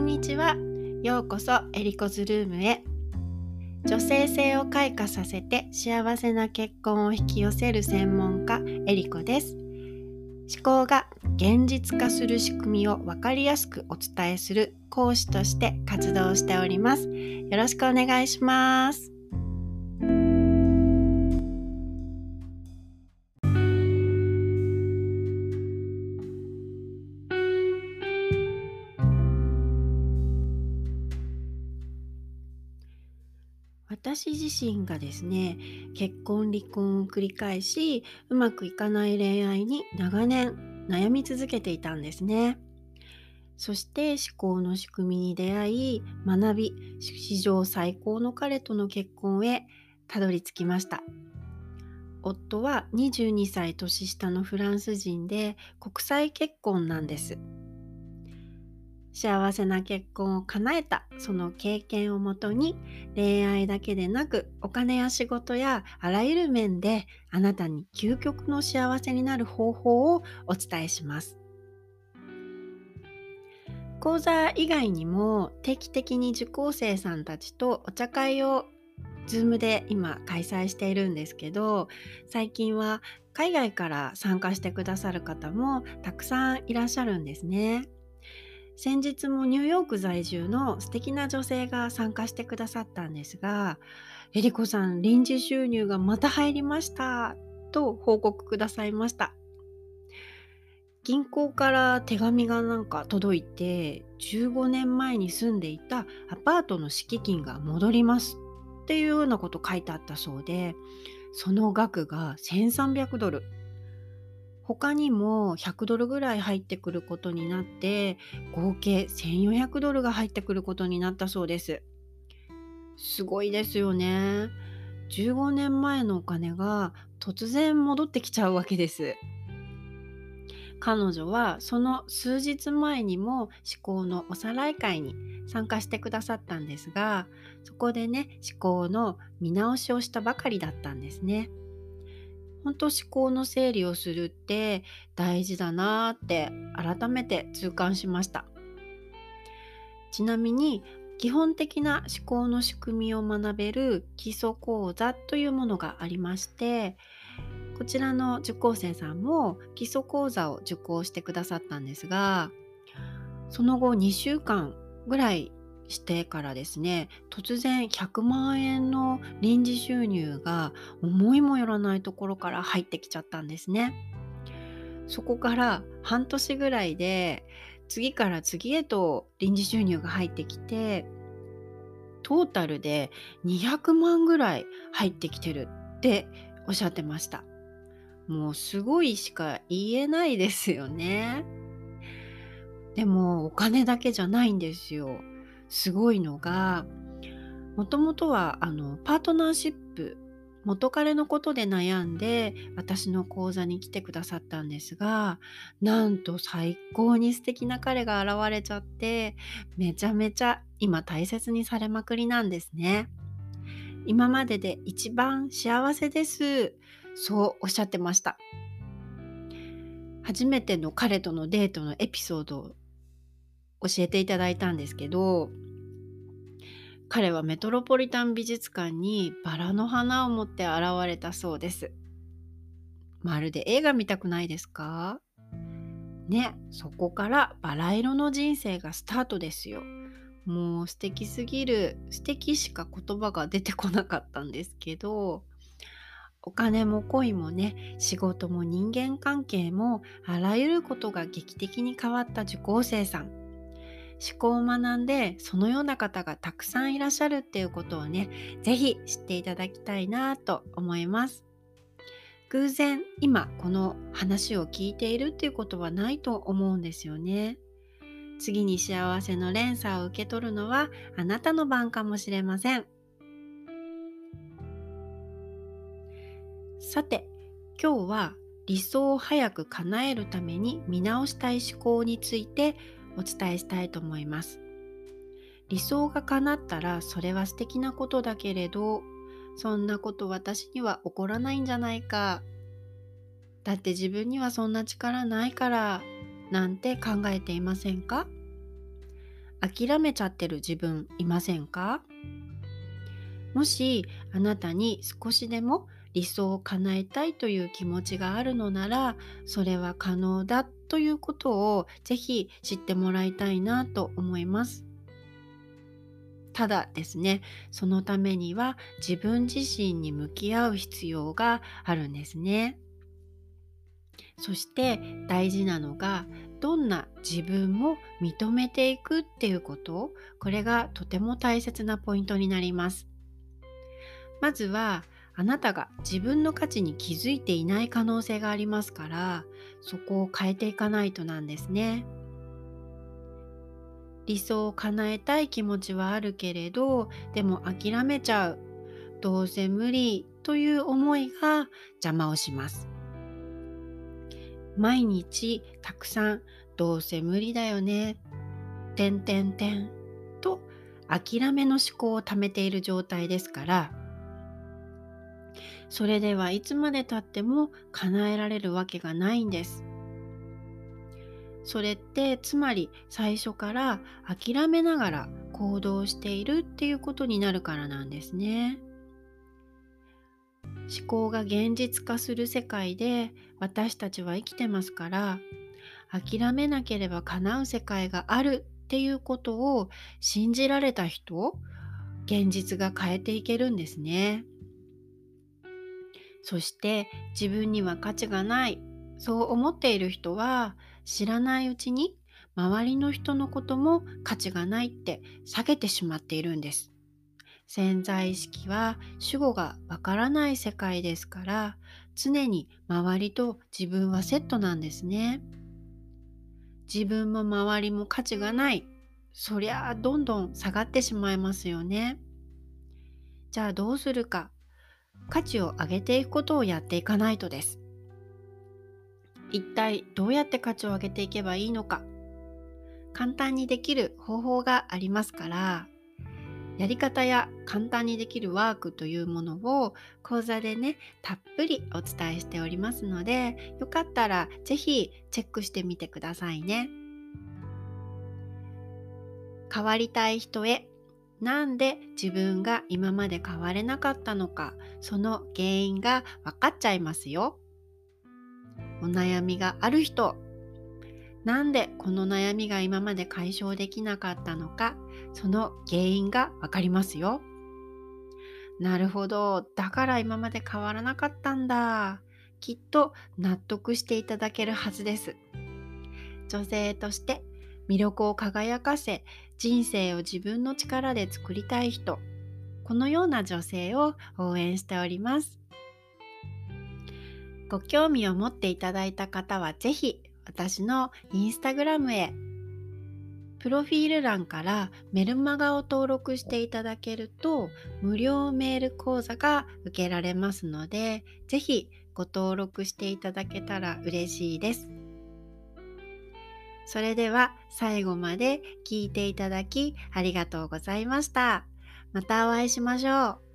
んにちは。ようこそエリコズルームへ。女性性を開花させて幸せな結婚を引き寄せる専門家エリコです。思考が現実化する仕組みを分かりやすくお伝えする講師として活動しております。よろしくお願いします。私自身がですね結婚離婚を繰り返しうまくいかない恋愛に長年悩み続けていたんですね。そして思考の仕組みに出会い学び史上最高の彼との結婚へたどり着きました。夫は22歳年下のフランス人で国際結婚なんです。幸せな結婚を叶えたその経験をもとに恋愛だけでなくお金や仕事やあらゆる面であなたに究極の幸せになる方法をお伝えします。講座以外にも定期的に受講生さんたちとお茶会を Zoom で今開催しているんですけど最近は海外から参加してくださる方もたくさんいらっしゃるんですね。先日もニューヨーク在住の素敵な女性が参加してくださったんですが、えりこさん、臨時収入がまた入りましたと報告くださいました。銀行から手紙がなんか届いて、15年前に住んでいたアパートの敷金が戻りますっていうようなこと書いてあったそうで、その額が1300ドル。他にも100ドルぐらい入ってくることになって合計1400ドルが入ってくることになったそうです。すごいですよね。15年前のお金が突然戻ってきちゃうわけです。彼女はその数日前にも思考のおさらい会に参加してくださったんですがそこでね思考の見直しをしたばかりだったんですね。本当思考の整理をするって大事だなって改めて痛感しました。ちなみに基本的な思考の仕組みを学べる基礎講座というものがありましてこちらの受講生さんも基礎講座を受講してくださったんですがその後2週間ぐらいしてからですね突然100万円の臨時収入が思いもよらないところから入ってきちゃったんですね。そこから半年ぐらいで次から次へと臨時収入が入ってきてトータルで200万ぐらい入ってきてるっておっしゃってました。もうすごいしか言えないですよね。でもお金だけじゃないんですよ。すごいのがもともとはあのパートナーシップ元彼のことで悩んで私の講座に来てくださったんですがなんと最高に素敵な彼が現れちゃってめちゃめちゃ今大切にされまくりなんですね。今までで一番幸せですそうおっしゃってました初めての彼とのデートのエピソード教えていただいたんですけど彼はメトロポリタン美術館にバラの花を持って現れたそうです。まるで映画見たくないですか？ね、そこからバラ色の人生がスタートですよ。もう素敵すぎる素敵しか言葉が出てこなかったんですけどお金も恋もね仕事も人間関係もあらゆることが劇的に変わった受講生さん思考を学んでそのような方がたくさんいらっしゃるっていうことをね是非知っていただきたいなと思います。偶然今この話を聞いているっていうことはないと思うんですよね。次に幸せの連鎖を受け取るのはあなたの番かもしれません。さて今日は理想を早く叶えるために見直したい思考についてお伝えしたいと思います。理想が叶ったらそれは素敵なことだけれどそんなこと私には起こらないんじゃないか。だって自分にはそんな力ないからなんて考えていませんか？諦めちゃってる自分いませんか？もしあなたに少しでも理想を叶えたいという気持ちがあるのならそれは可能だということをぜひ知ってもらいたいなと思います。ただですねそのためには自分自身に向き合う必要があるんですね。そして大事なのがどんな自分も認めていくっていうことこれがとても大切なポイントになります。まずはあなたが自分の価値に気づいていない可能性がありますからそこを変えていかないとなんですね。理想を叶えたい気持ちはあるけれどでも諦めちゃうどうせ無理という思いが邪魔をします。毎日たくさんどうせ無理だよね、てんてんてんと諦めの思考を貯めている状態ですからそれではいつまでたっても叶えられるわけがないんです。それってつまり最初から諦めながら行動しているっていうことになるからなんですね。思考が現実化する世界で私たちは生きてますから諦めなければ叶う世界があるっていうことを信じられた人現実が変えていけるんですね。そして自分には価値がないそう思っている人は知らないうちに周りの人のことも価値がないって下げてしまっているんです。潜在意識は主語がわからない世界ですから常に周りと自分はセットなんですね。自分も周りも価値がないそりゃあどんどん下がってしまいますよね。じゃあどうするか価値を上げていくことをやっていかないとです。一体どうやって価値を上げていけばいいのか簡単にできる方法がありますからやり方や簡単にできるワークというものを講座でねたっぷりお伝えしておりますのでよかったら是非チェックしてみてくださいね。変わりたい人へなんで自分が今まで変われなかったのかその原因が分かっちゃいますよ。お悩みがある人なんでこの悩みが今まで解消できなかったのかその原因が分かりますよ。なるほどだから今まで変わらなかったんだきっと納得していただけるはずです。女性として魅力を輝かせ人生を自分の力で作りたい人このような女性を応援しております。ご興味を持っていただいた方は是非私のインスタグラムへプロフィール欄からメルマガを登録していただけると無料メール講座が受けられますので是非ご登録していただけたら嬉しいです。それでは最後まで聞いていただきありがとうございました。またお会いしましょう。